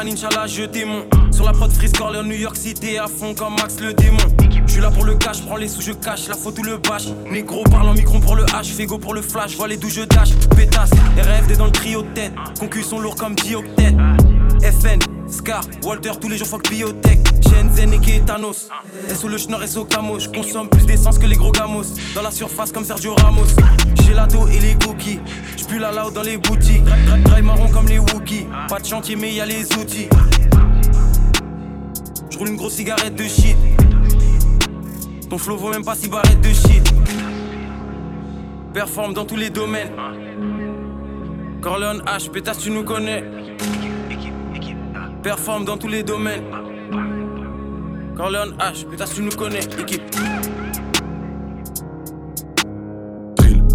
Quand je démon. Sur la prod Freeze en New York City, à fond comme Max le démon. Je suis là pour le cash, prends les sous, je cache, la ou le bâche. Négro parle en micron pour le H, Fego pour le flash, vois les d'où je dash. Pétasse, RFD dans le trio de tête. Concus sont lourds comme dioctète. FN, Walter, tous les jours fuck biotech. Shenzhen et Thanos. SO le schnorr, SO Camo. Je consomme plus d'essence que les gros gamos. Dans la surface comme Sergio Ramos. L'ado et les cookies. J'pue la loud dans les boutiques. Drive marron comme les Wookiees. Pas de chantier, mais y a les outils. J'roule une grosse cigarette de shit. Ton flow vaut même pas si barrette de shit. Performe dans tous les domaines. Corleone H, pétasse, tu nous connais. Performe dans tous les domaines. Corleone H, pétasse, tu nous connais. Équipe.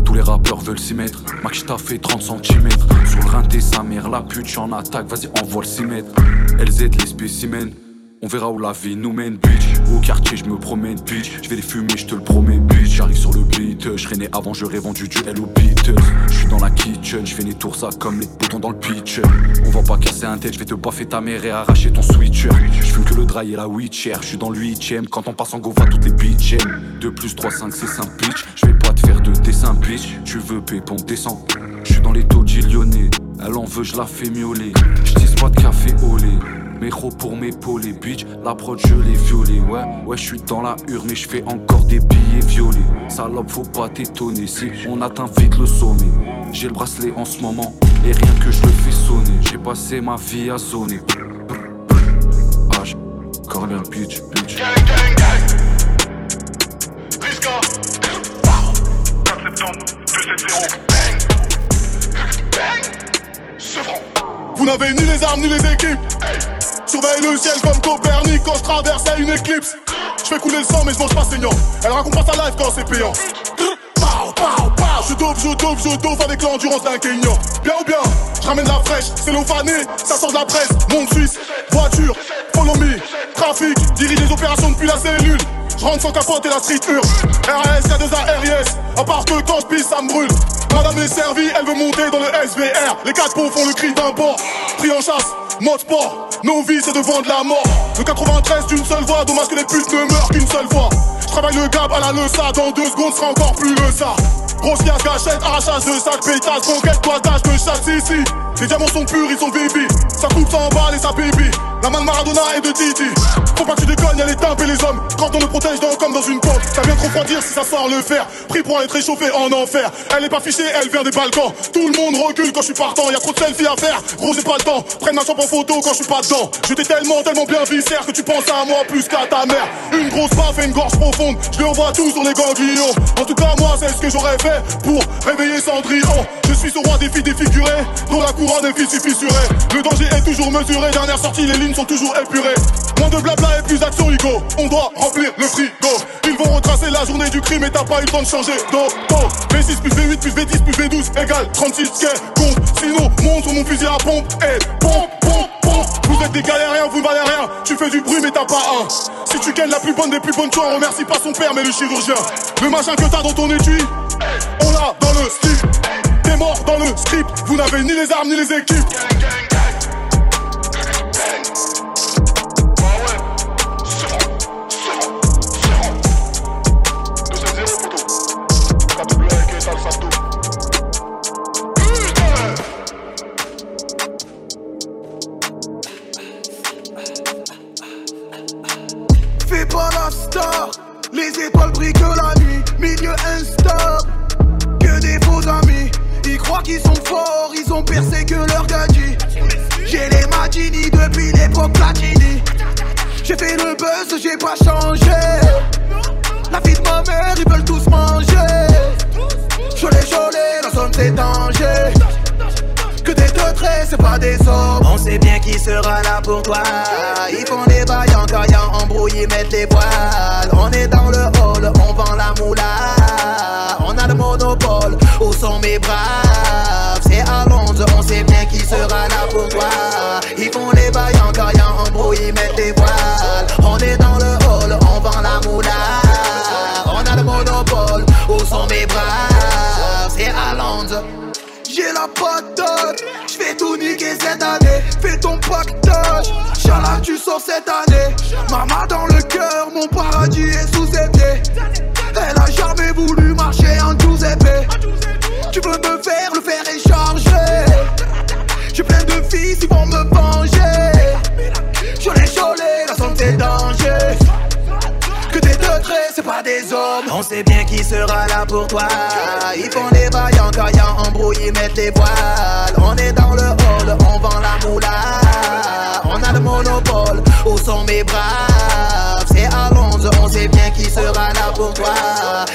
Tous les rappeurs veulent s'y mettre. Max, fait 30 cm. Sur le rinté, sa mère, la pute, j'en attaque, vas-y, envoie le 6 mètres. LZ, les spécimens. On verra où la vie nous mène, bitch. Au quartier, je me promène, bitch. Je vais les fumer, je te le promets, bitch. J'arrive sur le beat, je né avant, j'aurais vendu du au beat. Je suis dans la kitchen, je fais les tours ça comme les boutons dans le pitch. On va pas casser un tête, je vais te baffer ta mère et arracher ton switcher. Je fume que le dry et la witcher. Je suis dans le 8ème, quand on passe en go, va toutes les bitches. 2 plus 3, 5, c'est 5 bitch. Je vais pas te faire de dessin, bitch. Tu veux pépon, descend. Je suis dans les taux lyonnais. Elle en veut, je la fais miauler. Je pas de café au lait. Méro pour m'épauler, bitch. La prod, je l'ai violé. Ouais, ouais, je suis dans la hure, mais je fais encore des billets violets. Salope, faut pas t'étonner si on atteint vite le sommet. J'ai le bracelet en ce moment, et rien que je le fais sonner. J'ai passé ma vie à zoner. H, Corleone, bitch, bitch. Gang, gang, gang. Risca. 4 septembre, 270. Bang. Bang. Vous n'avez ni les armes ni les équipes. Surveille le ciel comme Copernic quand je traverse une éclipse. Je fais couler le sang mais je mange pas saignant. Elle raconte pas sa life quand c'est payant. Je dope, je dope, je dope avec l'endurance d'un Kenyan. Bien ou bien, je ramène la fraîche, c'est l'ophané, ça sort de la presse. Monde suisse, voiture, follow trafic, dirige les opérations depuis la cellule. Je rentre sans capote et la street hurle. RS, y'a des ARIS, à part que quand je pisse, ça me brûle. Madame est servie, elle veut monter dans le SVR. Les quatre pots font le cri d'un port. Pris en chasse, mode sport. Nos vies, c'est de vendre la mort. Le 93 d'une seule voix, dommage que les putes ne meurent qu'une seule fois. Je travaille le gab à la leça, dans deux secondes sera encore plus le ça. Grosse gâchette, arrachage de sac, pétasse, conquête, toitage de chasse ici. Les diamants sont purs, ils sont baby. Ça coupe, ça emballe et ça baby. La main de Maradona et de Titi. Faut pas que tu déconnes, y'a les tempes et les hommes. Quand on me protège dans, comme dans une pompe. Ça vient trop refroidir si ça sort le fer. Pris pour être réchauffé en enfer. Elle est pas fichée, elle vient des balcons. Tout le monde recule quand je suis partant. Y'a trop de selfies à faire. Gros, j'ai pas le temps. Prenne ma chambre en photo quand je suis pas dedans. Je t'ai tellement, tellement bien viscère que tu penses à moi plus qu'à ta mère. Une grosse baffe et une gorge profonde. Je lui envoie tout sur les ganglions. En tout cas, moi, c'est ce que j'aurais fait pour réveiller Cendrillon. Je suis ce roi des filles défigurées. Dont la couronne est fissurée. Le danger est toujours mesuré. Dernière sortie, les lignes sont toujours épurés. Moins de blabla plus. On doit remplir le frigo. Ils vont retracer la journée du crime et t'as pas eu le temps de changer d'auto. V6 plus V8 plus V10 plus V12 égale 36 quai compte. Sinon, monte sur mon fusil à pompe et pompe, pompe, pompe. Vous êtes des galériens, vous ne valez rien. Tu fais du bruit, mais t'as pas un. Si tu gagnes la plus bonne des plus bonnes choix, remercie pas son père, mais le chirurgien. Le machin que t'as dans ton étui, on l'a dans le slip. T'es mort dans le script, vous n'avez ni les armes ni les équipes. Les étoiles brillent que la nuit, milieu Insta. Que des faux amis, ils croient qu'ils sont forts, ils ont percé que leur gadget. J'ai les Magini depuis l'époque Platini. J'ai fait le buzz, j'ai pas changé. La vie de ma mère, ils veulent tous manger. Cholet, cholet, la zone c'est danger. Que des deux traits, c'est pas des hommes. On sait bien qui sera là pour toi. Ils font des bails en caillant, embrouillés, mettent les voiles. On est dans le hall, on vend la moula. On a le monopole, où sont mes braves? C'est à Londres, on sait bien qui sera là pour toi. Ils font des bails en caillant, embrouillés, mettent les voiles. La patate, j'vais tout niquer cette année. Fais ton pactage, Chala tu sors cette année. Maman dans le cœur, mon paradis est sous ses. Elle a jamais voulu marcher en épées. Tu veux me faire, le fer est chargé. J'ai plein de fils, ils vont me venger. On sait bien qui sera là pour toi. Ils font des vaillants, caillants, embrouillés, mettent les voiles. On est dans le hall, on vend la moula. On a le monopole, où sont mes braves? C'est à Londres, on sait bien qui sera là pour toi.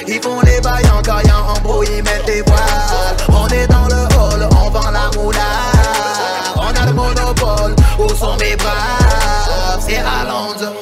Ils font les vaillants, caillants, embrouillés, mettent les voiles. On est dans le hall, on vend la moula. On a le monopole, où sont mes braves? C'est à Londres.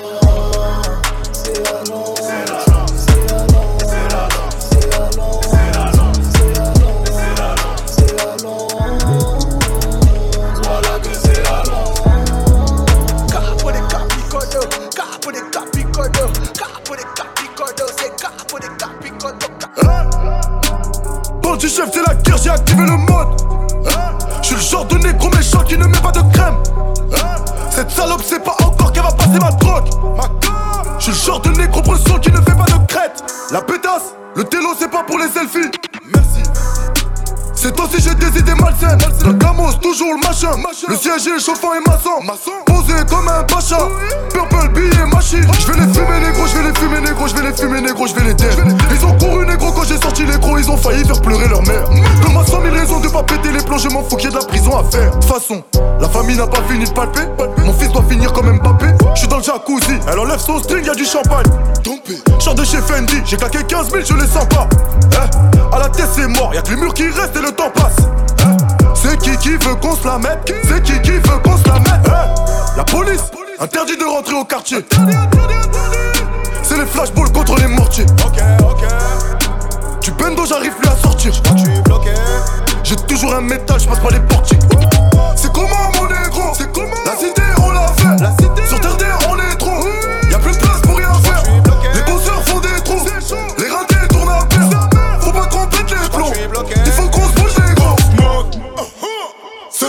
Le siège est chauffant et maçon. Posé comme un pacha. Purple billet machine. Je vais les fumer négro, je vais les fumer négro, je vais les fumer négro, je vais les dead. Ils ont couru négro quand j'ai sorti les gros, ils ont failli faire pleurer leur mère. Comme à 100 000 raisons de pas péter les plombs, je m'en fous qu'il y ait de la prison à faire. De toute façon, la famille n'a pas fini de palper. Mon fils doit finir comme Mbappé. Je suis dans le jacuzzi, elle enlève son string, y a du champagne. Genre de chez Fendi, j'ai claqué 15 000, je les sens pas. Eh, à la tête c'est mort, y'a que les murs qui restent et le temps passe. C'est qui qui veut qu'on se la mette C'est qui qui veut qu'on se la mette? La police, interdit de rentrer au quartier. C'est les flashballs contre les mortiers. Ok, ok. Tu bendo, j'arrive plus à sortir. bloqué. J'ai toujours un métal, je passe pas les portiques. C'est comment mon négro? C'est comment? La cité, on l'a fait. La cité. Sur terre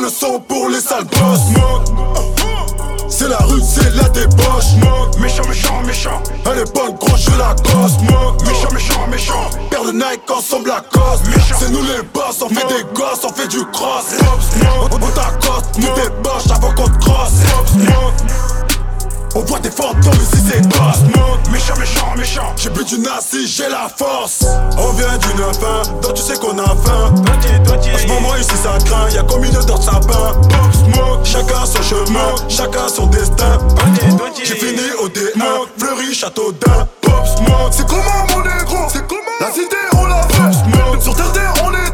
le sang pour les sales boss. C'est la rue, c'est la débauche. Méchant, méchant, méchant. Elle est bonne, gros, je la gosse. Méchant, méchant, méchant. Paire de Nike ensemble la cause. C'est nous les boss, on fait des gosses, on fait du cross. On, on t'accoste, nous débauche avant qu'on te crosse. On voit des fantômes ici c'est boss Méchant, méchant, méchant. J'ai bu du nazi, j'ai la force. On vient d'une fin, donc tu sais qu'on a faim. En ce moment ici ça craint, y'a comme une odeur de sapin. Pop smoke, chacun son chemin, chacun son destin. J'ai fini au D1, Fleury, Château d'Un Pop smoke, c'est comment mon négro? C'est comment? La cité on l'a fait. Sur terre d'air on est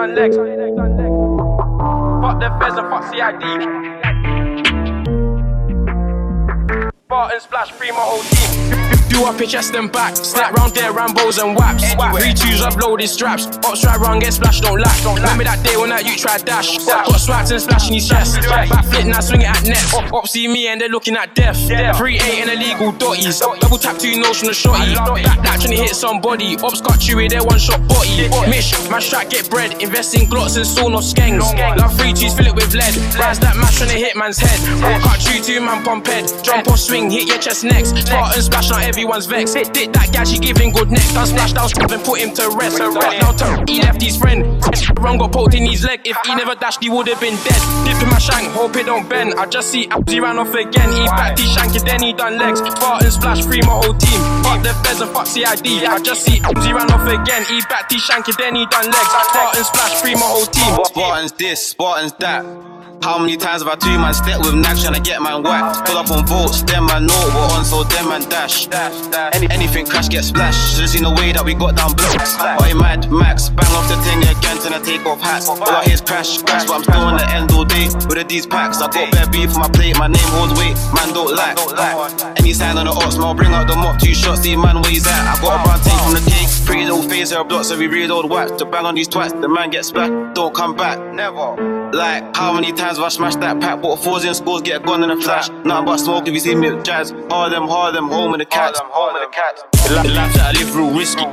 done legs. Fuck the feds and fuck CID. Barton splash, free my whole team. Do up your chest and back. Snap round there, Rambos and waps. Three twos, I've loaded straps. Ops try run, get splashed, don't lack. Remember that day when that you tried dash. Got swats and splashing his chest. Back flip, now swing it at nets. Ops see me and they're looking at death. Three eight and illegal dotties. Double tap two nose from the shotty. That that trying to hit somebody. Ops got you with their one shot body. Mish, my strap get bread. Invest in glots and sawn off skanks. Love free twos, fill it with lead. Rise that match trying to hit man's head. Walk out two two man pump head. Jump off swing, hit your chest next. Spartan splash, not everyone's vex. Hit dick that gal, she giving good neck. Done splash down, strap and put him to rest. Now turn, he left his friend. Run got poked in his leg. If he never dashed, he would have been dead. Dip in my shank, hope it don't bend. I just see Absy ran off again. He backed his shank, and then he done legs. Spartan splash, free my whole team. Fuck the feds and fuck CID. I just see Absy ran off again. He backed his shank, and then he done legs. Spartan splash, free my whole team. Spartans this, Spartans that. How many times have I do man step with nags trying to get man whacked? Pull up on votes, them man know we're on, so them man dash. Any, anything crash get splashed. Should've seen the way that we got down blocks. Oi, mad Max, bang off the thing again, till I take off hats. All I hear is crash, crash, but I'm still on the end all day with these packs. I got bare beef for my plate, my name holds weight, man don't like. Any sign on the ops, man, I'll bring out the mop, two shots, see man where he's at. I got a brown tank from the cake, pretty little face, her block, so we read old wax. To bang on these twats, the man gets back, don't come back, never. Like, how many times have I smashed that pack? Bought fours in scores, get a gun in a flash. Nothing but smoke if you see me with jazz. Hard them, hard them, home with the cats. The cats. The life that I live real risky.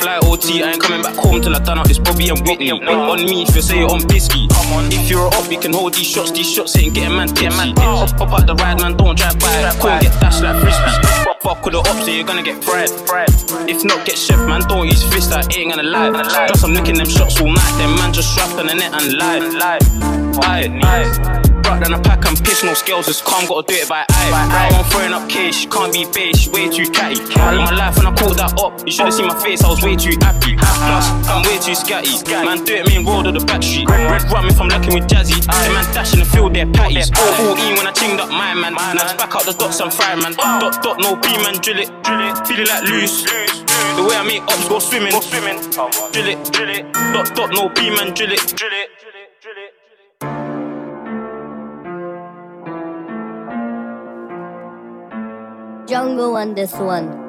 Fly OT, I ain't coming back home till I done out this Bobby and Whitney. On me if you say you're on bisky. If you're up, you can hold these shots. These shots ain't getting man tipsy. Hop, hop out the ride, man, don't drive by. Can't get dashed like frisbee. Fuck with the ops, so you're gonna get fried. If not, get chef, man, don't use fist, I ain't gonna lie. Just I'm licking them shots all night, then man just strap on the net and lie. Aye, aye. Brought down a pack and piss, no skills just calm, gotta do it by eye. Right, I'm throwing up cash, can't be base, way too catty. I my life when I caught that up, you should've seen my face, I was way too happy. Plus, I'm way too scatty. Man, do it, me and road of the back street. Red rum if I'm looking with Jazzy. The man dashing the field, they're patties. All E when I chinged up my man. Now just back out the dots and fire, man. Ah. Dot, dot, no B, man, drill it. drill it. Feel it like loose. The way I make ups go swimming. Drill it, drill it. Dot, dot, no B, man, drill it. Drill it. Jungle on this one.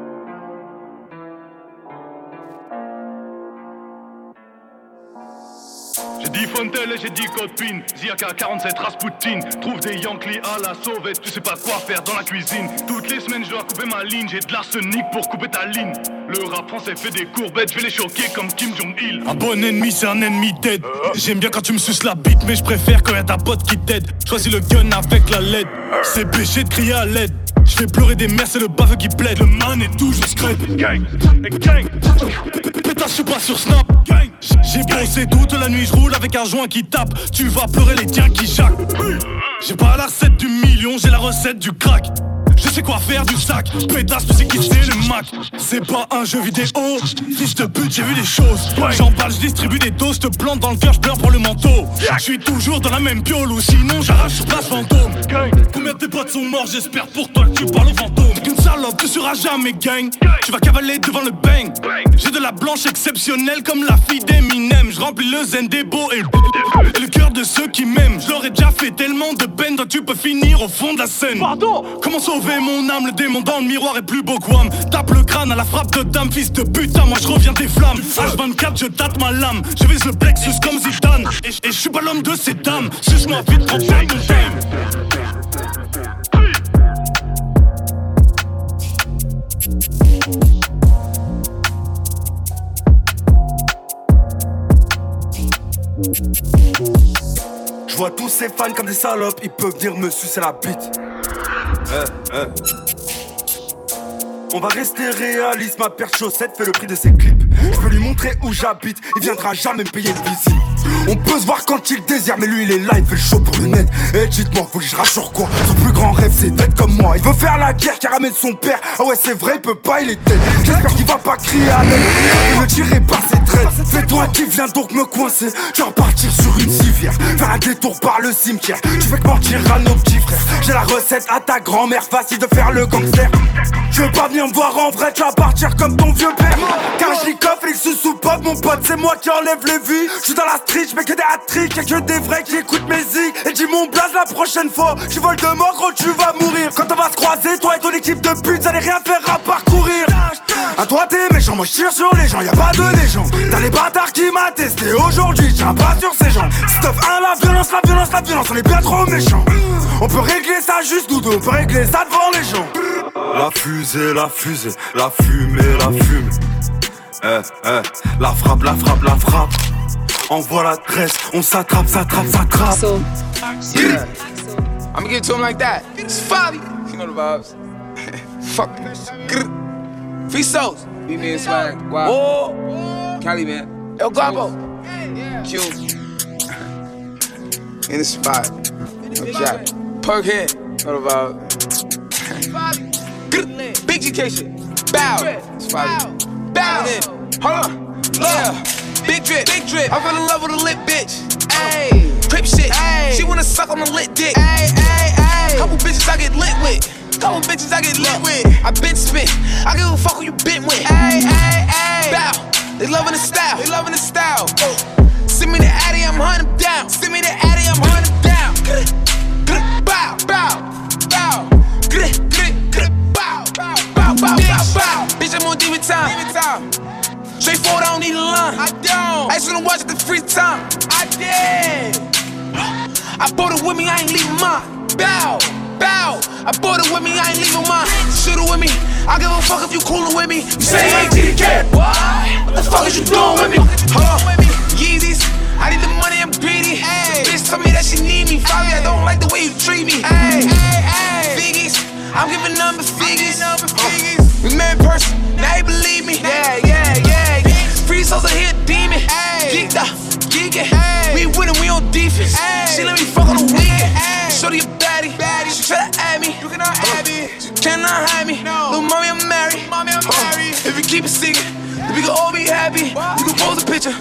Dit Fontel et j'ai dit copine. Ziaka 47 Rasputin. Trouve des Yankees à la sauvette. Tu sais pas quoi faire dans la cuisine. Toutes les semaines je dois couper ma ligne. J'ai de l'arsenic pour couper ta ligne. Le rap français fait des courbettes. Je vais les choquer comme Kim Jong-il. Un bon ennemi, c'est un ennemi dead. J'aime bien quand tu me suces la bite, mais je préfère quand y'a ta pote qui t'aide. Choisis le gun avec la LED. C'est péché de crier à l'aide. Je fais pleurer des mères, c'est le baveux qui plaide. Le man est toujours scrape. Gang, gang. Pétasse, je suis pas sur Snap. Gang. J'ai bossé toute la nuit, je roule avec un joint qui tape. Tu vas pleurer les tiens qui jacquent. J'ai pas la recette du million, j'ai la recette du crack. Je sais quoi faire du sac, pétasse, tu sais qui c'est le Mac. C'est pas un jeu vidéo, fils de pute, j'ai vu des choses. J'emballe, je distribue des doses, te plante dans le cœur, je pleure pour le manteau. Je suis toujours dans la même piole ou sinon j'arrache sur place fantôme. Combien de tes potes sont morts, j'espère pour toi que tu parles au fantôme. Tu seras jamais gang. Tu vas cavaler devant le bang. J'ai de la blanche exceptionnelle comme la fille d'Eminem. Je remplis le zen des beaux et, et le cœur de ceux qui m'aiment. Je leur ai déjà fait tellement de peine, toi tu peux finir au fond de la scène. Pardon Comment sauver mon âme, le démon dans le miroir est plus beau que Wham. Tape le crâne à la frappe de dame, fils de putain, moi je reviens des flammes. H24, je tâte ma lame, je vise le plexus comme Zidane. Et, je suis pas l'homme de ces dames, suce-moi vite, prends pas Je vois tous ces fans comme des salopes, ils peuvent venir me sucer la bite. Eh, eh. On va rester réaliste, ma paire de fait le prix de ses clips. Je peux lui montrer où j'habite, il viendra jamais me payer une visite. On peut se voir quand il désire, mais lui il est là, il fait le show pour le net. Et dites-moi, faut que je rassure quoi? Son plus grand rêve c'est d'être comme moi. Il veut faire la guerre qui ramène son père. Ah ouais, c'est vrai, il peut pas, il est tête. J'espère qu'il va pas crier à l'aide. Il me tirer par ses traits. C'est toi qui viens donc me coincer. Je vais repartir sur une civière. Faire un détour par le cimetière. Tu fais que mentir à nos petits frères. J'ai la recette à ta grand-mère, facile de faire le gangster. Je veux pas venir me voir en vrai, tu vas partir comme ton vieux père. Mon pote, c'est moi qui enlève les vues. Je suis dans la street, je que des hat-tricks, y'a que des vrais qui écoutent mes zigs. Et dis mon blaze la prochaine fois, tu voles de mort, gros, tu vas mourir. Quand on va se croiser, toi et ton équipe de putes, allez rien faire à parcourir. À toi t'es méchant, moi je tire sur les gens, y a pas de légende. T'as les bâtards qui m'a testé aujourd'hui, tiens pas sur ces gens. Stuff 1, la violence, la violence, la violence, on est bien trop méchants. On peut régler ça juste nous deux, on peut régler ça devant les gens. La fusée, la fusée, la fumée, la fumée. Eh, eh, la frappe, la frappe, la frappe. Envoie l'adresse, on s'attrape, s'attrape, s'attrape. Yeah. I'ma give it to him like that. It's Fabi. You know the vibes. Fuck. Grr. Free souls. We being swag. Wow. Oh. Cali, man. El Guapo. Q. In the spot. No jack. Perk head. Know the vibe. Grr. Big GK shit. Bow. It's Fabi. Bow. Hold on. Yeah. Big drip. Big drip. I fell in love with a lit bitch. Ayy. Crip shit. She wanna suck on the lit dick. Couple bitches I get lit with. Couple bitches I get lit with. I been spit. I give a fuck who you been with. Bow. They loving the style. They loving the style. Send me the Addy, I'm hunting down. Send me the Addy, I'm hunting down. I don't need a line. I don't. I just wanna watch it the free time. I did. I bought it with me, I ain't leaving mine. Bow, bow. I bought it with me, I ain't leaving mine. Shoot it with me. I give a fuck if you coolin' with me. You say you ain't TDK. What? What the fuck is you doing with me? Hold on. Yeezys. I need the money, I'm greedy. Ay. Bitch told me that she need me. Probably I don't like the way you treat me. Ay. Ay. Figgies. I'm giving number figures. Uh, we met in person, now you believe me. Yeah, yeah, yeah. Free souls are here, demon. Geeked up, geeking. We winning, we on defense. She let me fuck on the weekend. Shorty a baddie, she try to add me. You cannot add me, you cannot hide me. Little mommy, I'm married. Mommy, I'm married. If you keep it secret, then we can all be happy. You can pose a picture.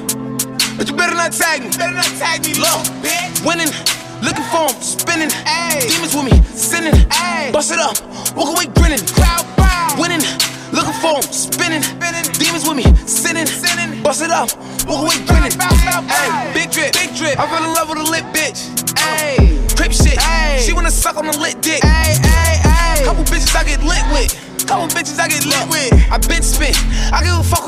But you better not tag me. Better not tag me. Look, winning, looking for him, spinning. Demons with me, sinning. Bust it up, walk away grinning. Crowd bow. Winning, looking for him, spinning. Demons with me, sinning. Bust it up, walk away grinning. Hey, big drip, big drip. I fell in love with a lit bitch. Hey, crip shit. She wanna suck on the lit dick. Hey, hey, hey, couple bitches I get lit with. Couple bitches I get lit with. I been spit. I give a fuck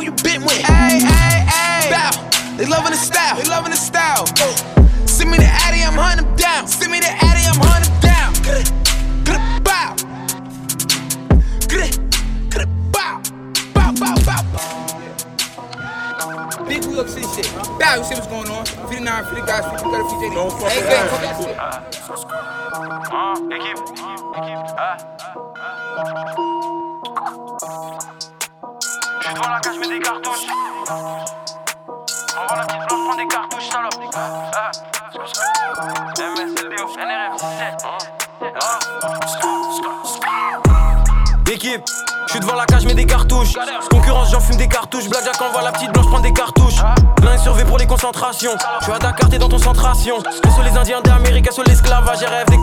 concentrations. Je suis à Dakar, t'es dans ton centration. Que sur les Indiens d'Amérique, sur l'esclavage, j'ai des.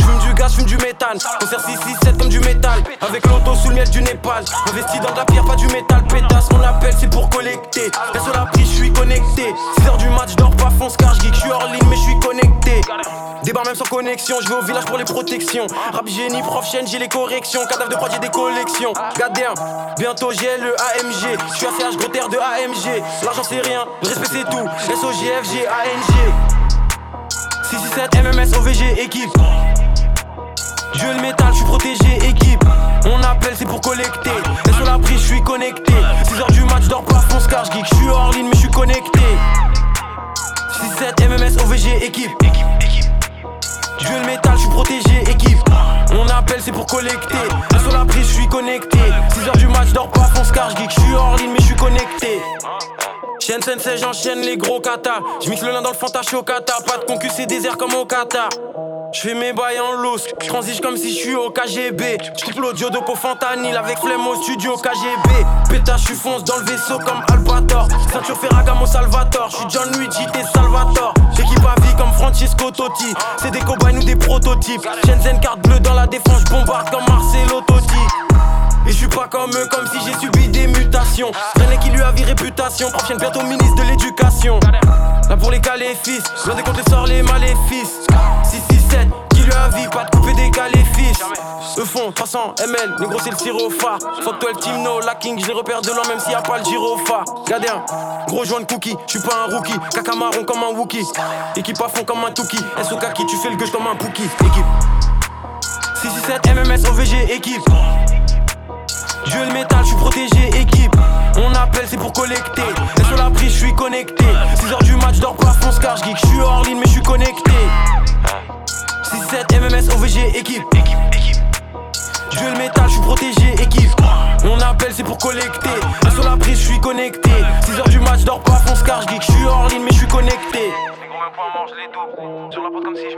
J'fume du gaz, j'fume du méthane. Concert 667 comme du métal. Avec l'auto sous le miel du Népal. Investi dans de la pierre, pas du métal. Pétasse, mon appel, c'est pour collecter. Perso la prise, j'suis connecté. 6h du match, dors pas, fonce car j'geek. J'suis hors ligne, mais j'suis connecté. Débarre même sans connexion, je vais au village pour les protections. Rap génie, prof chaîne, j'ai les corrections. Cadavre de prod, j'ai des collections. Gadin, bientôt j'ai le AMG. Je suis ACH, gros terre de AMG. L'argent c'est rien, respect c'est tout. SOGFG, ANG. 667 MMS OVG, équipe. Je le métal, je suis protégé, équipe. On appelle, c'est pour collecter. Et sur la prise, je suis connecté. 6h du match, dors pas, fonce car geek. Je suis hors ligne, mais je suis connecté. 6-7 MMS OVG, équipe. Je le métal, je suis protégé, équipe. On appelle, c'est pour collecter. Et sur la prise, je suis connecté. 6h du match, dors pas, fonce car geek. Je suis hors ligne, mais je suis connecté. Chaîne sensei, j'enchaîne les gros katas. J'mixe le lin dans le fanta, je suis au kata. Pas de concu, c'est désert comme au Qatar. J'fais mes bails en loose, j'transige comme si j'suis au KGB. J'coupe l'audio de Fantanil avec flemme au studio KGB. Pétasse, j'suis fonce dans le vaisseau comme Albator. Ceinture Ferragamo Salvatore, j'suis John Luigi, t'es Salvatore. L'équipe à vie comme Francesco Totti. C'est des cobayes ou des prototypes. Shenzhen carte bleue dans la défense, j'bombarde comme Marcelo Totti. Et je suis pas comme eux, comme si j'ai subi des mutations. Traîner qui lui a vie réputation, prochaine bientôt ministre de l'éducation. Là pour les caléfis, loin des comptes les sorts les maléfices. 667, qui lui a vie, pas de couper des caléfis. Eux font 300 ml, négro c'est le sirop phare. Fuck toi le team no, la king, je les repère de loin même s'il y a pas le gyrophare. Regardez un gros joint de cookie, je suis pas un rookie. Caca marron comme un Wookie. Équipe à fond comme un Tuki. SOK qui tu fais le gueule comme un Pookie. Équipe 667 MMS OVG, équipe. Je le métal, je suis protégé, équipe. On appelle, c'est pour collecter. Et sur la prise, je suis connecté. 6h du match, dors pas, fonce car geek. Je suis hors ligne, mais je suis connecté. 6-7 MMS OVG, équipe. Je le métal, je suis protégé, équipe. On appelle, c'est pour collecter.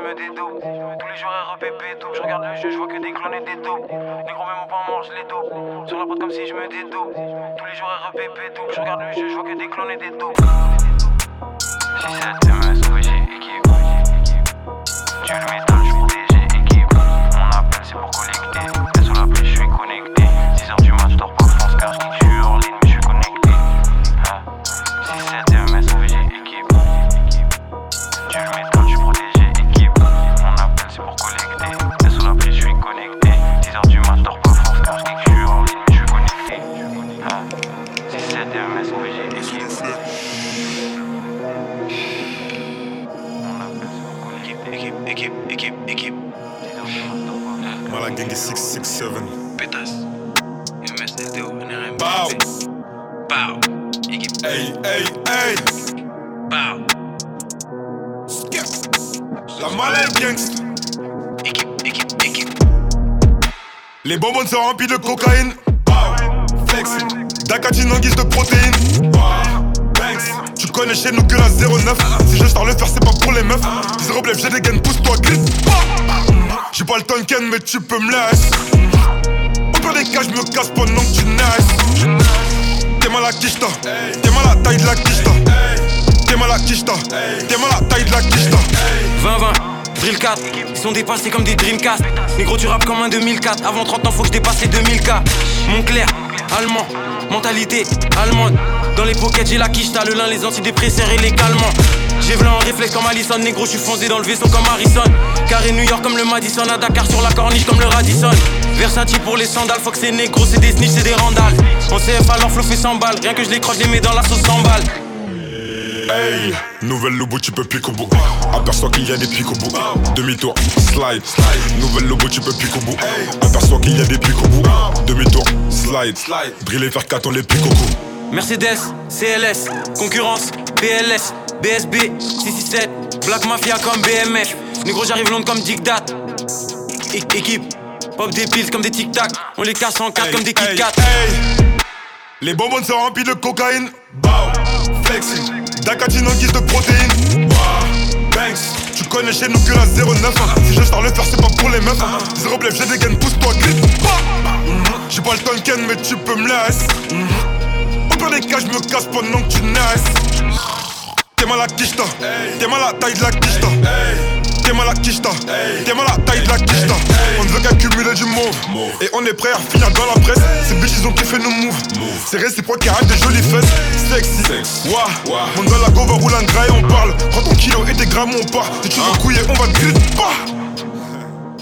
Me dédouble Tous les jours REPP double Je regarde le jeu, je vois que des clones et des taupes Négro même au point mange les dos. Sur la porte comme si je me dédouble Tous les jours REPP double Je regarde le jeu, je vois que des clones et des taupes 6-7 MS OVG équipe. Tu le métal, je protégé, équipe. Mon appel, c'est pour collecter. Sur la je suis connecté. 6h du match, je dors pas France car je kick, je suis 667. Pétasse. MS, LTO, NRM. Bow. Équipe. Hey, hey, hey. Pow. La malade gangsta. Équipe, équipe, équipe. Les bonbons sont remplis de cocaïne. Flex. Dakatine en guise de protéines. Banks. Tu connais chez nous que la 09. Si je sors le faire, c'est pas pour les meufs. Zéro blef, j'ai des gains, pousse-toi, glisse. J'ai pas le tonken, mais tu peux me laisser. Des cas, je me casse pendant que tu naisses. T'es mal à quicheta. T'es mal à la taille de la quicheta. T'es mal à quicheta. T'es mal à la taille de la quicheta. 20-20, drill 4, ils sont dépassés comme des Dreamcast. Négro, tu rappes comme un 2004. Avant 30 ans, faut que je dépasse les 2000K. Montclair, allemand, mentalité allemande. Dans les pockets, j'ai la quicheta, le lin, les antidépresseurs et les calmants. J'ai v'là en réflexe comme Allison, négro, je suis foncé dans le vaisseau comme Harrison. Carré New York comme le Madison, à Dakar sur la corniche comme le Radisson. Versatile pour les sandales, faut que c'est négro, c'est des snitch, c'est des randales. En CF alors flow fait 100 balles, rien que je les croche, les mets dans la sauce 100 balles. Hey, nouvelle lobo, tu peux pique au bout. Aperçois qu'il y a des pics au bout. Demi-tour, slide. Nouvelle lobo, tu peux pique au bout. Aperçois qu'il y a des pics au bout. Demi-tour, slide. Briller, faire 4 on les pique au. Mercedes, CLS, concurrence, BLS, BSB, 667, Black Mafia comme BMF. Négro, j'arrive Londres comme Dictat. É- équipe, pop des pills comme des tic-tac. On les casse en 4 comme des Kit Kat. Les bonbons sont remplis de cocaïne. Bow, flexing. Dakatine en guise de protéines. Banks. Tu connais chez nous que la 09. Si je sors le faire, c'est pas pour les meufs. Zéro blef, j'ai des gains, pousse-toi, glisse. J'ai pas le tonken, mais tu peux me laisser. Pire des cas, me casse pendant que tu naisses. T'es mal à quicheta. T'es mal à taille de la quicheta. T'es mal à quicheta. T'es mal à taille de la quicheta. On ne veut qu'accumuler du mauve. Et on est prêt à finir dans la presse. Ces bitches, ils ont kiffé nos moves. C'est réciproque, qui arrête des jolies fesses. Sexy. Wouah. On dans la go, va rouler un et on parle. Prends ton kilo et tes grammes, on part. Si tu veux couiller, on va te. Bah.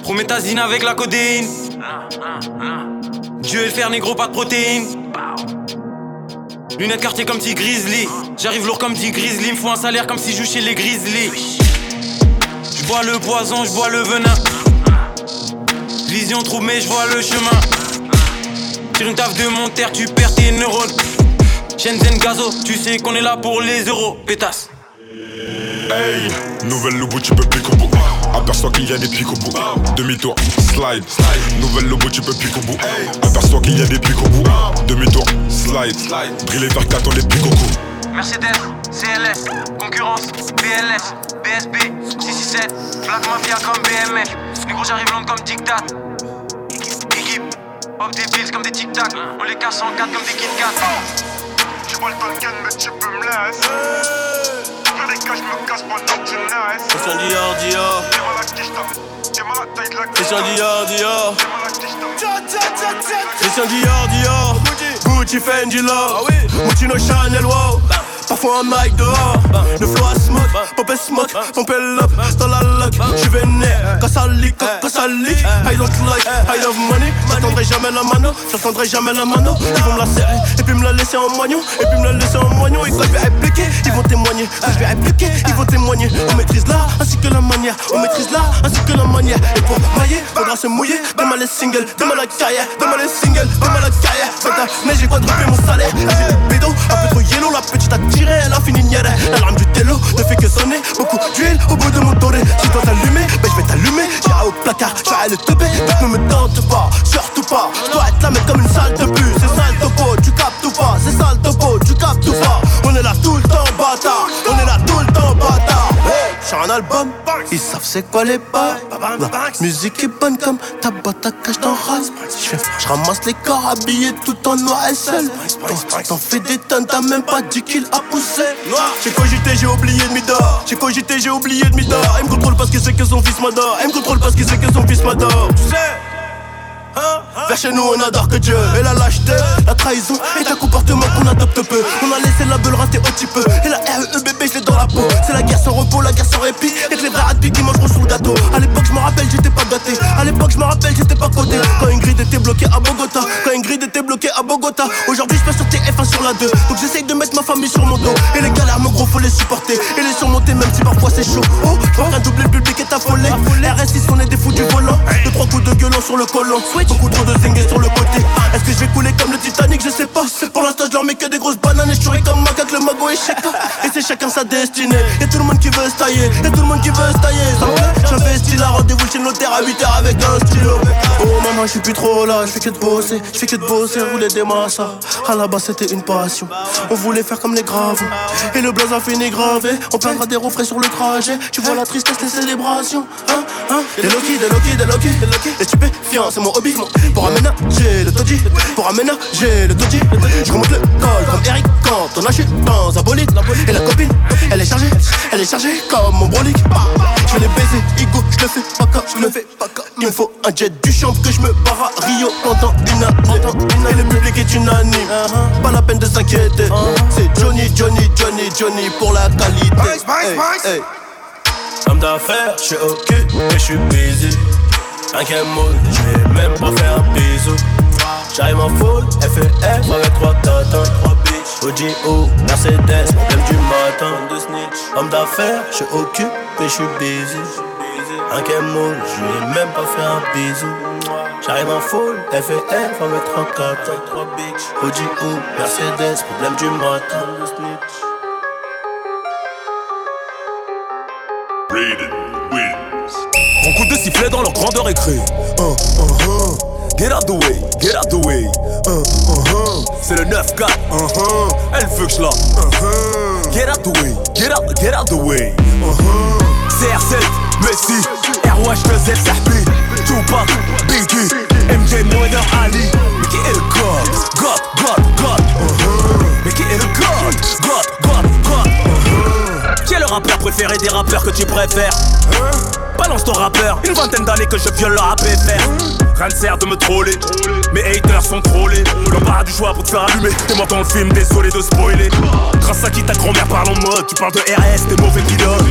Prométhazine avec la codéine. Dieu et le fer négro, pas de protéines. Lunettes quartier comme petit Grizzly. J'arrive lourd comme petit Grizzly. Me faut un salaire comme si je chez les Grizzly. Je bois le poison, je bois le venin. Vision trouble, mais je vois le chemin. Tire une taf de mon terre, tu perds tes neurones. Shenzhen Gazo, tu sais qu'on est là pour les euros. Pétasse. Hey, nouvelle lobo, tu peux pique au bout. Aperçois qu'il y a des pics au bout. Demi-tour, slide. Nouvelle lobo, tu peux pique au bout. Aperçois qu'il y a des pics au bout. Demi-tour, slide. Briller vers 4 on les pique au cou. Mercedes, CLS, concurrence, BLS, BSB, 667, Black Mafia comme BMF. Négro, j'arrive Londres comme Dictat. Équipe, pop des pills comme des tic-tac. On les casse en 4 comme des Kit Kat. Pas le tonken, mais tu peux me laisser. Je me. Christian Dior, Dior. Christian Dior, Dior. Christian Dior, Dior. Gucci, Fendi, Love. Gucci, no Chanel, wow. Parfois un mic dehors, le flow à smoke, et smoke, pompe up dans la lock. J'suis vénère, quand ça leak, quand ça leak. I don't like, I love money. J'attendrai jamais la mano, j'attendrai jamais la mano. Ils vont me la serrer, et puis me la laisser en moignon, et puis me la laisser en moignon. Et quand je vais répliquer, ils vont témoigner. Quand je vais répliquer, ils vont témoigner. On maîtrise l'art ainsi que la manière, on maîtrise l'art ainsi que la manière. Et pour mailler, faudra se mouiller. Demain les singles, demain la carrière, demain les singles, demain la carrière. Année, j'ai quadruplé mon salaire. Là, j'ai des pédos, un peu trop yellow, la petite tiré, elle a fini nière. La larme du télo ne fait que sonner. Beaucoup d'huile au bout de mon doré. Si toi t'allumer, ben je vais t'allumer. J'irai au placard, j'irai le teubé. Ne me tente pas, surtout pas. Je dois être là, mais comme une salle de but. C'est sale topo, tu captes ou pas? C'est sale topo, tu captes ou pas? On est là tout le temps, bâtard. On est là Un album, ils savent c'est quoi les pas. Musique est bonne comme ta boîte à cache dans rase. Je ramasse les corps habillés tout en noir et seul. T'en fais des tonnes, t'as même pas 10 kills à pousser. J'ai cogité, j'ai oublié de m'idore. J'ai cogité, j'ai oublié de m'idore. Elle me contrôle parce que c'est que son fils m'adore. Elle me contrôle parce que c'est que son fils m'adore. Hein? Vers chez nous on adore que Dieu Et la lâcheté, la trahison et un comportement qu'on adopte peu. On a laissé la beule rater au petit peu. Et la RE bébé je l'ai dans la peau. C'est la guerre sans repos, la guerre sans répit. Et que les vrais qui mangeront sous le gâteau À l'époque je me rappelle j'étais pas gâté. À l'époque je me rappelle j'étais pas coté. Quand Ingrid était bloquée à Bogota. Quand Ingrid était bloquée à Bogota. Aujourd'hui je passe sur TF1 sur la 2 Donc j'essaye de mettre ma famille sur mon dos. Et les galères mon gros faut les supporter. Et les surmonter même si parfois c'est chaud. Oh je vois qu'un doublé le public est affolé. RS6 on est des fous du volant. Deux trois coups de gueulon sur le colon Beaucoup trop de zingués sur le côté. Est-ce que je vais couler comme le Titanic? Je sais pas. Pour l'instant je leur mets que des grosses bananes Et je comme macaque le mago et chèque Et c'est chacun sa destinée. Y'a tout le monde qui veut se tailler. Y'a tout le monde qui veut se tailler. J'investis la rendez-vous chez notaire à 8h avec un stylo. Oh maman je suis plus trop là. Je fais que de bosser. Je fais que de bosser. Rouler des massas À la base c'était une passion. On voulait faire comme les graves. Et le blaze a fini gravé On plaindra des refrains sur le trajet. Tu vois la tristesse des célébrations. Hein? Hein? Des Loki, des Loki, des Loki. Les stupéfiants c'est mon hobby Pour aménager le taudis Pour aménager le taudis Je remonte le col comme Eric quand on a dans un bolide. Et la copine, elle est chargée. Elle est chargée comme mon brolic. Je vais les baiser, Igo, je le fais pas comme Je le fais pas comme. Il me faut un jet du champ que je me barre à Rio pendant une année. Et le public est unanime Pas la peine de s'inquiéter. C'est Johnny, Johnny, Johnny, Johnny pour la qualité. Hey, hey. Homme d'affaires, je suis occupé, je suis busy mode, je vais même pas faire un bisou. J'arrive en full, FF avec trois tatins. OGO, Mercedes, problème du matin. Homme d'affaires, je suis occupé, je suis busy. Mode, je vais même pas faire un bisou. J'arrive en full, FF avec trois tatins. OGO, Mercedes, problème du matin. Sifflet dans leur grandeur écrit. Uh, uh, uh. Get out the way, get out the way. Uh, uh, uh. C'est le 9-4. Uh, uh. Elle veut que je la. Get out the way, get out, get out the way. Uh, uh. CR7, Messi, RH2Z, Sahbi, Tupac, Biggie, MJ, Moeder, Ali. Mais qui est le God? God, God, God. Mais qui est le God? God, God, God. Qui est le rappeur préféré des rappeurs que tu préfères? Hein? Balance ton rappeur, une vingtaine d'années que je viole leur APFR. Rien ne sert de me troller, mes haters sont trollés. L'embarras du choix pour te faire allumer. T'es mort dans le film, désolé de spoiler. Grâce à qui ta grand-mère parle en mode, tu parles de RS, t'es mauvais pilote.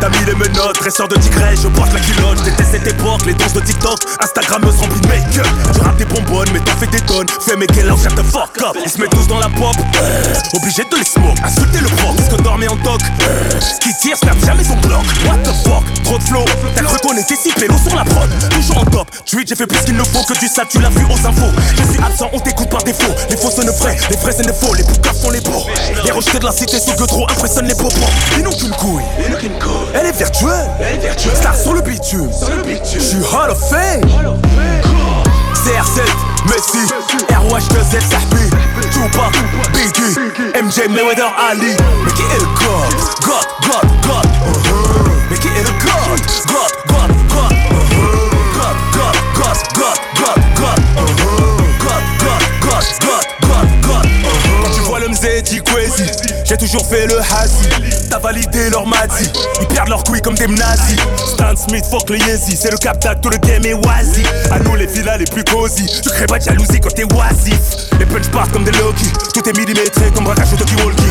T'as mis les menottes, dresseur de tigresse, je porte la culotte. Déteste cette époque, les danses de TikTok. Instagram me remplit de make-up. Tu des bonbonnes, mais t'en fais des tonnes. Fais mes là, shut the fuck up. Ils se mettent tous dans la pop. obligé de les smoke, insulter le prof. Est-ce que dormait en toc Ce qui tire, snap jamais son bloc. What the fuck, trop de flow. T'as cru qu'on était si pélo sur la prod. Toujours en top. Tweet, j'ai fait plus qu'il ne faut que du ça, tu l'as vu aux infos. Je suis absent, on t'écoute par défaut. Les faux sonnent vrais, les vrais c'est des faux. Les poucaves sont les beaux. Les rejetés de la cité sous que trop impressionnent les popos. Ils n'ont qu'une couille. Elle est virtuelle. Star sur le bitume. Je suis Hall of Fame. CR7, Messi, RH2Z, Sahbi, Tupac, Biggie, MJ, Mayweather, Ali. Mais qui est le God? God, God, God. Mais qui est le God? God, God, God. God, God, God, God, God. God, God, God, God, God, God. J'ai toujours fait le hazi. T'as validé leur mati, ils perdent leur couilles comme des nazis. Stan Smith, fuck le Yezi, c'est le captacle, tout le game est oisi. À nous les villas les plus cosy, tu crées pas de jalousie quand t'es oisif. Les punch partent comme des Loki, tout est millimétré comme braquage Toki Walkie.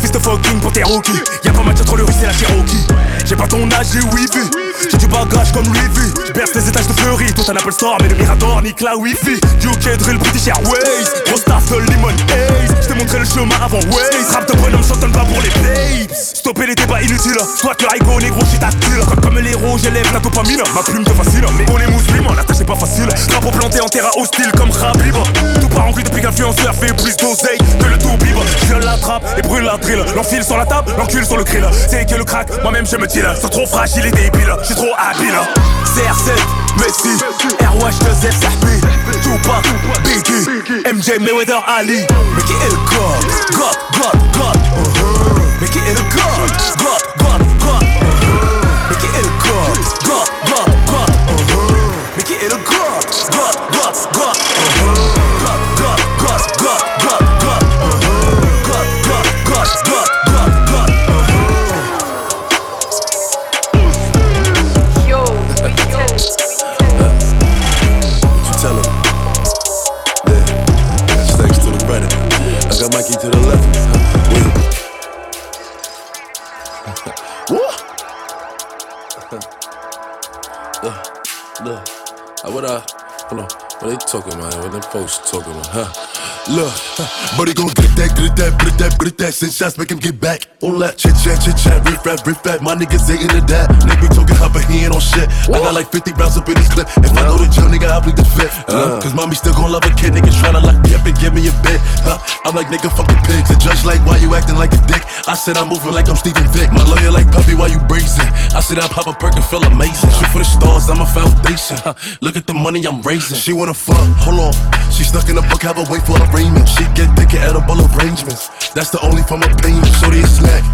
Fist of fucking pour tes rookies, y'a pas match entre le russe et la Cherokee. J'ai pas ton âge, j'ai wifi, j'ai du bagage comme Louis V. J'berce les étages de Fleury, tout un Apple Store, mais le Mirador nique la Wi-Fi. UK Drill, British Airways, gros staff de Lemon Haze. J't'ai montré le chemin avant Waze, rap de bonhomme, chantonne pas pour les babes. Stopper les débats inutiles, soit le Raigo, négro, shit tactile. Comme, comme les héros, j'élève la dopamine, ma plume te fascine. Mais on est musulmans, la tâche est pas facile. Drapeau planté en terrain hostile comme Khabib. Tout part en couille depuis qu'influenceur fait plus d'oseille que le tout bib. Je la trappe et brûle la drill. L'enfile sur la table, l'encule sur le grill. C'est que le crack, moi-même je me tire. Sont trop fragile et débile, j'suis trop habile. CR7, Messi, RH2Z, Sahbi, Tupac, Biggie, MJ, Mayweather, Ali. Mais qui est le God? God, God, God. Uh-huh. Mais qui est le God? God, what I, hold on. What they talking about? What them folks talking about? Huh? Look, buddy gon' get that, get that, get that, get that. Send shots, make him get back. All that chit chat, chit chat, riff rap, riff rap. My niggas ain't into that. Nigga be talking hot, but he ain't on shit. I got like 50 rounds up in this clip. If I go to jail, nigga, I'll plead the fifth. Uh, Cause mommy still gon' love a kid. Niggas tryna lock me up and give me a bit. Huh? I'm like, nigga, fucking pigs. The judge like, why you acting like a dick? I said I'm moving like I'm Steven Vick. My lawyer like, puppy, why you bracing? I said I pop a perk and feel amazing. Shoot for the stars, I'm a foundation. Huh? Look at the money I'm raising. She wanna fuck, hold on. She stuck in the book, have a wait for arraignment. She get thick and edible arrangements. That's the only form of payment. Shorty a snack.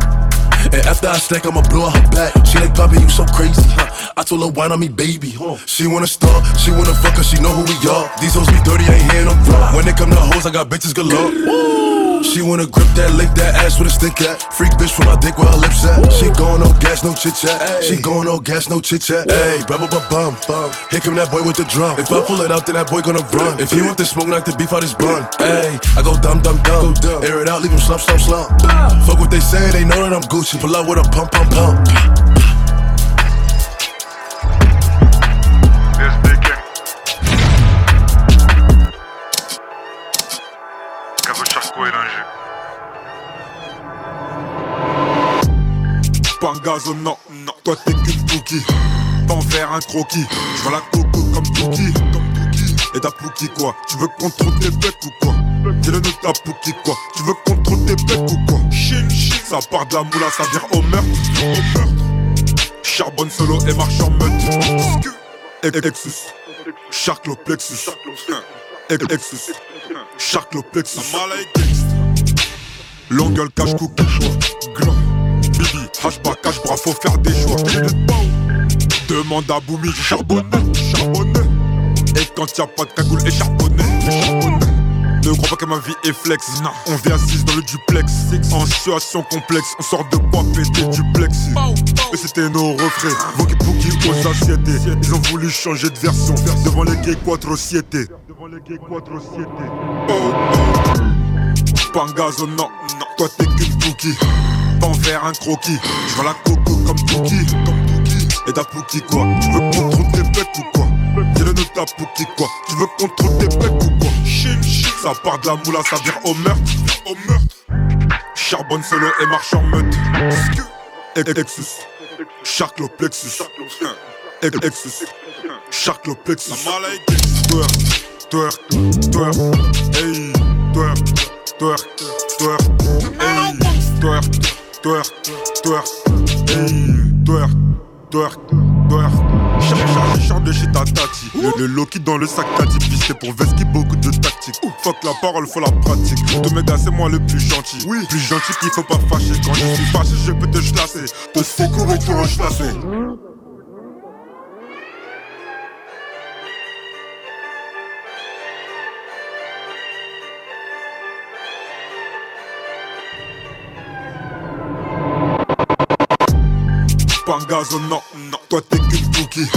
And after I stack, I'ma blow her back. She like, Poppy, you so crazy. Huh? I told her, wine on me, baby. Huh? She wanna start, she wanna fuck, cause she know who we are. These hoes be dirty, I ain't them raw. When they come to hoes, I got bitches galore. She wanna grip that, lick that ass with a stick at. Freak bitch from my dick where her lips at. She going no gas, no chit chat. She going no gas, no chit chat. Hey, bum bum bum bum. Here come that boy with the drum. If I pull it out, then that boy gonna run. If he want the smoke, knock the beef out his bun. Hey, I go dumb dumb dumb. Air it out, leave him slump slump slump. Fuck what they say, they know that I'm Gucci. Pull out with a pump pump pump. Non, non, toi t'es qu'une cookie. T'en faire un croquis. Je vois la coco comme Cookie. Et ta quoi? Tu veux trouve tes becs ou quoi? Dis-le nous ta Pookie quoi? Tu veux trouve tes becs ou quoi? Chine, chine. Ça part de la moula, ça vire au meurtre. Au meurtre. Charbonne solo et marche en meute. Exus. Charcloplexus. Exus. Charcloplexus. Longueule cache cookie. Gland. Hache pas, cache bras, faut faire des choix. Demande à Boumi, charbonné, charbonné. Et quand y'a pas de cagoule, et. Ne crois pas que ma vie est flex. On vit assise dans le duplex. En situation complexe, on sort de quoi péter duplex. Et c'était nos refrains. Vogue Boogie aux assiettes. Ils ont voulu changer de version. Devant les gays quattro siete. Devant les gays quattro siete. Oh, oh. Pangazo, non, non. Toi t'es qu'une cookie. T'en faire un croquis. Je vois la coco comme Pookie. Et ta quoi? Tu veux trouve tes becs ou quoi? Dis-le nous ta Pookie quoi? Tu veux trouve tes becs ou quoi? Chine, chine. Ça part de la moula, ça vire au meurtre. Au meurtre. Charbonne solo et marche en meute. Exus. Charcloplexus. Exus. Charcloplexus. Twerk, twerk, twerk. Hey, twerk, twerk. Twerk, twerk, twerk. Twerk, twerk, charge de chez ta tati. Le, Loki dans le sac tati pisté pour Veski, beaucoup de tactique. Fuck la parole, faut la pratique. Te m'aider, c'est moi le plus gentil. Oui, plus gentil qu'il faut pas fâcher. Quand je suis fâché, je peux te chlasser. Te secourir, te rechlasser. Pangazo, non, non, toi t'es qu'une cookie.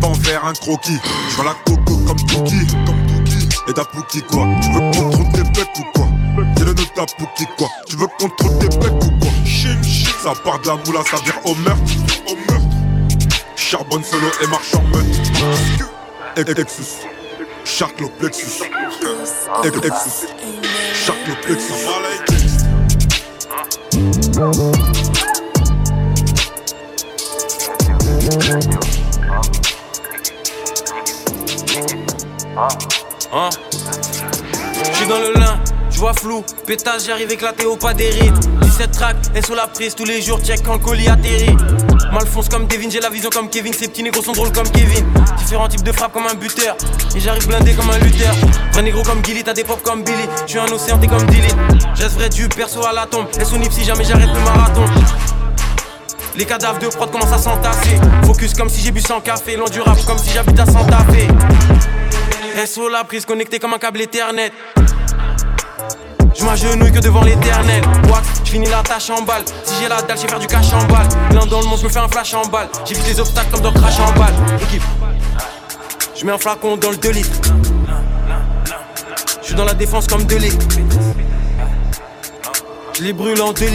T'en faire un croquis. Vois la coco comme Pookie. Et ta Pookie quoi? Tu veux trouve tes becs ou quoi? Dis-le nous ta Pookie quoi Tu veux trouve tes becs ou quoi? Chine, chine. Ça part de la moula, ça vire au meurtre. Au meurtre. Charbonne solo et marche en meute. Exus. Charcloplexus. Exus. Charcloplexus. Hein J'suis dans le lin, j'vois flou, pétage, j'arrive éclaté au pas des rides. 17 tracks, et sur la prise tous les jours, check quand le colis atterrit. Malfonce comme Devin, j'ai la vision comme Kevin, ces petits négros sont drôles comme Kevin. Différents types de frappes comme un buteur, et j'arrive blindé comme un lutteur. Vrai négro comme Gilly, t'as des pop comme Billy. J'suis un océan, t'es comme Dilly. Reste vrai du perso à la tombe, et son si jamais j'arrête le marathon. Les cadavres de prod commencent à s'entasser. Focus comme si j'ai bu sans café. Long du rap comme si j'habite à Santa Fe. SO la prise connectée comme un câble éternel. Je m'agenouille que devant l'éternel. Wax, je finis la tâche en balle. Si j'ai la dalle, j'ai faire du cash en balle. L'un dans le monde, je fais un flash en balle. J'évite les obstacles comme dans crash en balle. Je mets un flacon dans le 2 litres. Je suis dans la défense comme 2 litres. Je les brûle en deux.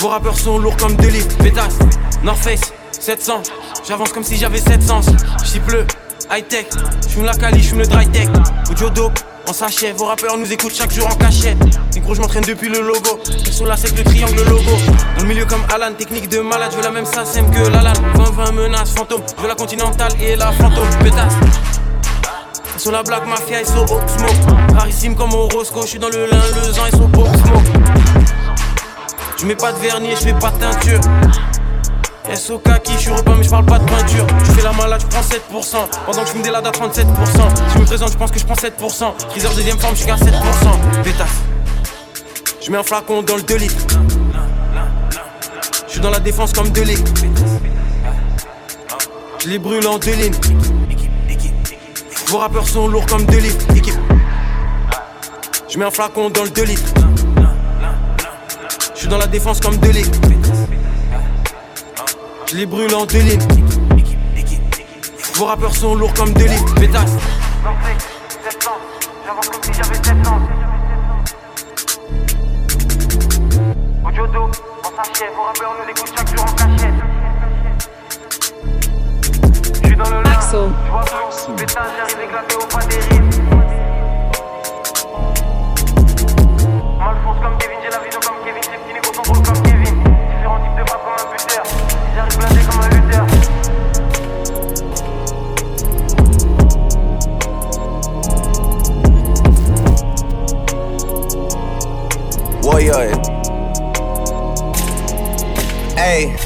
Vos rappeurs sont lourds comme deux livres. Pétasse, North Face, 700. J'avance comme si j'avais 700. J'y bleu, high tech. J'fume la Cali, j'fume le dry tech. Audio dope, on s'achève. Vos rappeurs nous écoutent chaque jour en cachette. Les gros, m'entraîne depuis le logo. Ils sont là, c'est le triangle, le logo. Dans le milieu comme Alan, technique de malade. Je veux la même SACEM que Lalan. 20-20 menaces, fantôme. Je veux la continentale et la fantôme. Pétasse. Sur la Black Mafia, sont au smoke. Rarissime comme au Roscoe, je suis dans le lin, le zan, sont au smoke. Je mets pas de vernis, je fais pas de teinture. SO kaki, je suis repas mais je parle pas de peinture. Je fais la malade, je prends 7%. Pendant que je fume des ladas à 37%. Si je me présente, je pense que je prends 7%. Freezer deuxième forme, je suis qu'à 7%. Pétasse. Je mets un flacon dans le 2 litres. Je suis dans la défense comme 2 litres. Je les brûle en deux lignes. Vos rappeurs sont lourds comme 2 litres. Je mets un flacon dans le 2 litres. Je suis dans la défense comme 2 litres. Je les brûle en deux lignes. Vos rappeurs sont lourds comme 2 litres. Pétasse. J'avance comme si j'avais 7 ans. Audio dope, on s'achève. Vos rappeurs nous écoutent chaque jour en cachette. J'suis dans le lac, j'vois flou. Pétasse, j'arrive éclaté au pas des rimes. Warrior. Hey.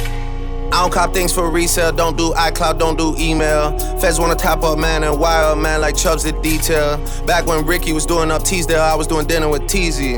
I don't cop things for resale, don't do iCloud, don't do email. Feds wanna top up man and wire man like Chubbs did detail. Back when Ricky was doing up Teasdale, I was doing dinner with Teasy.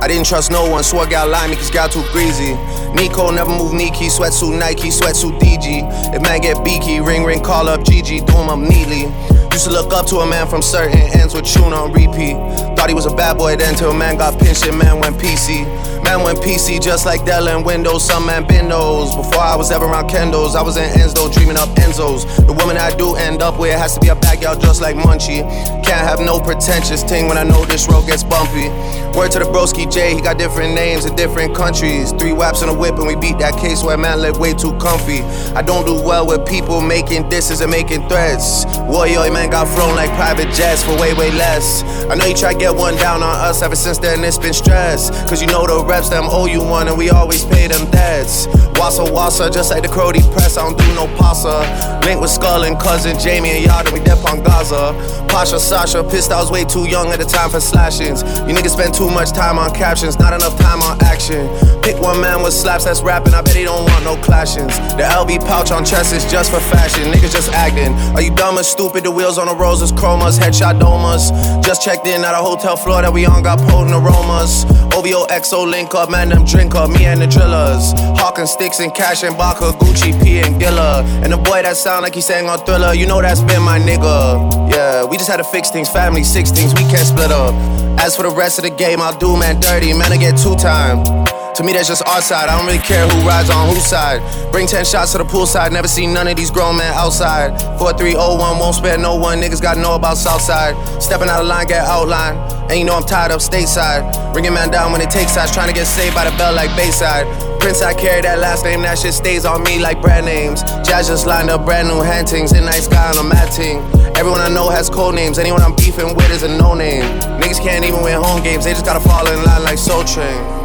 I didn't trust no one, swore gal lie me cause gal too greasy. Nico never move Nike, sweatsuit Nike, sweatsuit DG. If man get beaky, ring ring, call up GG, do him up neatly. Used to look up to a man from certain ends with tune on repeat. Thought he was a bad boy then till man got pinched and man went PC. Man went PC just like Dell and Windows, some man those. Before I was ever around Kendos, I was in Enzo dreaming up Enzos. The woman I do end up with has to be a backyard just like Munchie. Can't have no pretentious ting when I know this road gets bumpy. Word to the broski J, he got different names in different countries. Three waps and a whip and we beat that case where man live way too comfy. I don't do well with people making disses and making threats. Warrior man got flown like private jets for way, way less. I know you try to get one down on us ever since then it's been stress. Cause you know the reps them owe you one and we always pay them debts. Wassa wassa, just like the Crody press, I don't do no pasta. Link with Skull and cousin Jamie and Yard and we dep on Gaza. Pasha Sasha, pissed I was way too young at the time for slashings. You niggas spend too much time on captions, not enough time on action. Pick one man with slaps that's rapping, I bet he don't want no clashings. The LB pouch on chest is just for fashion, niggas just acting. Are you dumb or stupid? The wheels on the roses, chromas, headshot domas. Just checked in at a hotel floor that we on, got potent aromas. OVO XO link up, man, them drink up, me and the drillers. Hawking sticks and cash and Baka, Gucci, P and Gilla. And the boy that sound like he sang on Thriller, you know that's been my nigga. Yeah, we just had to fix things, family, six things, we can't split up. As for the rest of the game, I'll do man dirty, man, I get two time. To me, that's just our side. I don't really care who rides on whose side. Bring 10 shots to the poolside. Never seen none of these grown men outside. 4301, won't spare no one. Niggas gotta know about Southside. Stepping out of line, get outline. And you know I'm tired of stateside. Bringing man down when it takes sides. Trying to get saved by the bell like Bayside. Prince, I carry that last name. That shit stays on me like brand names. Jazz just lined up brand new hantings. In night sky on a mat team. Everyone I know has code names. Anyone I'm beefing with is a no name. Niggas can't even win home games. They just gotta fall in line like Soul Train.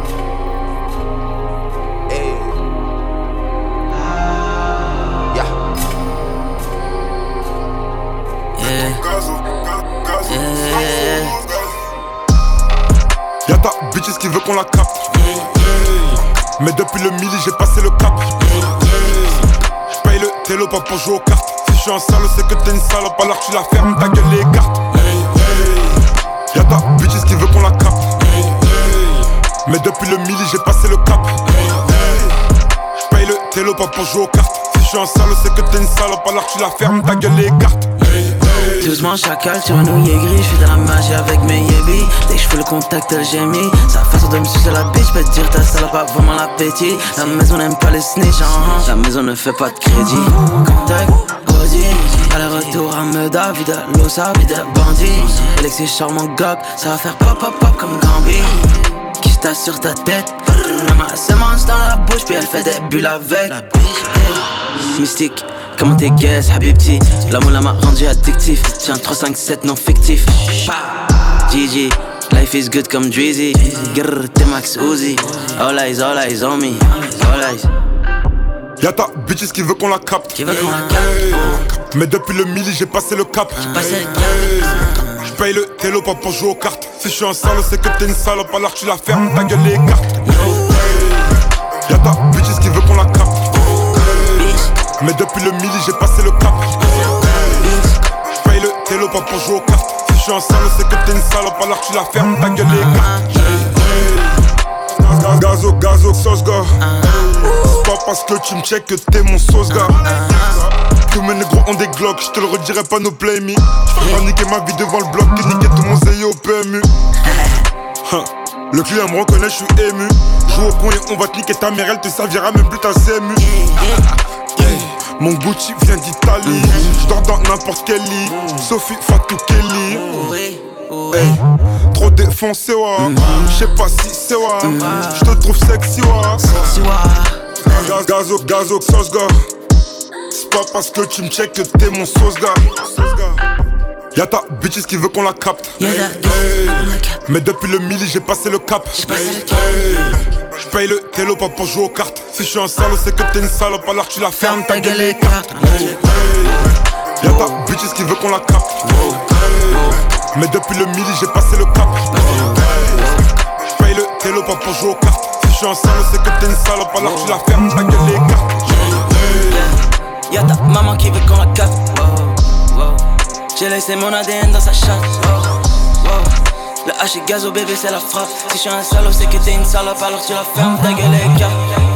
Bitches qui veut qu'on la capte? Mais depuis le midi, j'ai passé le cap. J'paye le télo pas pour jouer aux cartes. Si je suis un salaud, c'est que t'es une salope, alors tu la fermes, ta gueule les cartes. Y'a ta bitches qui veut qu'on la capte? Mais depuis le midi, j'ai passé le cap. J'paye le télo pas pour jouer aux cartes. Si je suis un salaud, c'est que t'es une salope, alors tu la fermes, ta gueule les cartes. Doucement chacal, tu un ouïe gris, j'fais de la magie avec mes yébis. Dès que j'fais le contact, elle gémit Sa façon de me sucer la bitch, peux te dire ta salope a vraiment l'appétit. La maison n'aime pas les snitch, hein. la maison ne fait pas de crédit. Contact, Audi, aller-retour à Meda, vide ça vide bandit. Alexis charmant gog, ça va faire pop pop pop comme Gambi tasse sur ta tête? Maman a semence dans la bouche, puis elle fait des bulles avec. Mystique, comment t'es guess, habibti L'amour m'a rendu addictif. Tiens, 3, 5, 7, non fictif. GG, life is good comme Drizzy. Grrr, t'es Max Uzi. All eyes, all eyes on me. All eyes. Y'a ta bitches qui veut qu'on la capte. Qui veut qu'on la capte. Mais depuis le mili, j'ai passé le cap. Passé le cap. J'paye le télo pas pour jouer aux cartes. Si je suis un sale, c'est que t'es une salope, alors tu la fermes, ta gueule les cartes. Y'a ta Mais depuis le mili, j'ai passé le cap. J'paye le télo pas pour jouer aux cartes. Si je suis un sale, c'est que t'es une salope, alors tu la fermes, ta gueule cartes. Gazo, gazo, sauce gars. C'est pas parce que tu me check que t'es mon sauce gars. Tous mes négros ont des glocks, je te le redirai pas nos play me. Pas niquer ma vie devant le bloc et niquer tout mon zéyo au PMU. Le client me reconnaît, je suis ému. Joue au con et on va te niquer ta mère, elle te servira même plus ta CMU. Mon Gucci vient d'Italie, je dors dans n'importe quel lit. Sophie Fatou Kelly. Hey, trop défoncé, ouais. J'sais pas si c'est ouais. J'te trouve sexy, ouais. Gaz, gazo, gazo, sauce, gars. C'est pas parce que tu me check que t'es mon sauce, gars. Y'a ta bitches qui veut qu'on la capte. Mais depuis le mili, j'ai passé le cap. J'paye le télo pas pour jouer aux cartes. Si je suis un salaud, c'est que t'es une salope, alors tu la fermes, ta gueule les cartes. Y'a ta bitches qui veut qu'on la capte. Mais depuis le mili, j'ai passé le cap. J'paye le télo pas pour jouer aux cartes. Si je suis un salaud, c'est que t'es une salope, alors tu la fermes, ta gueule les cartes. Y'a ta maman qui veut qu'on la capte. J'ai laissé mon ADN dans sa chatte. Le H est gaz au bébé, c'est la frappe. Si je suis un salaud, c'est que t'es une salope, alors tu la fermes, ta gueule est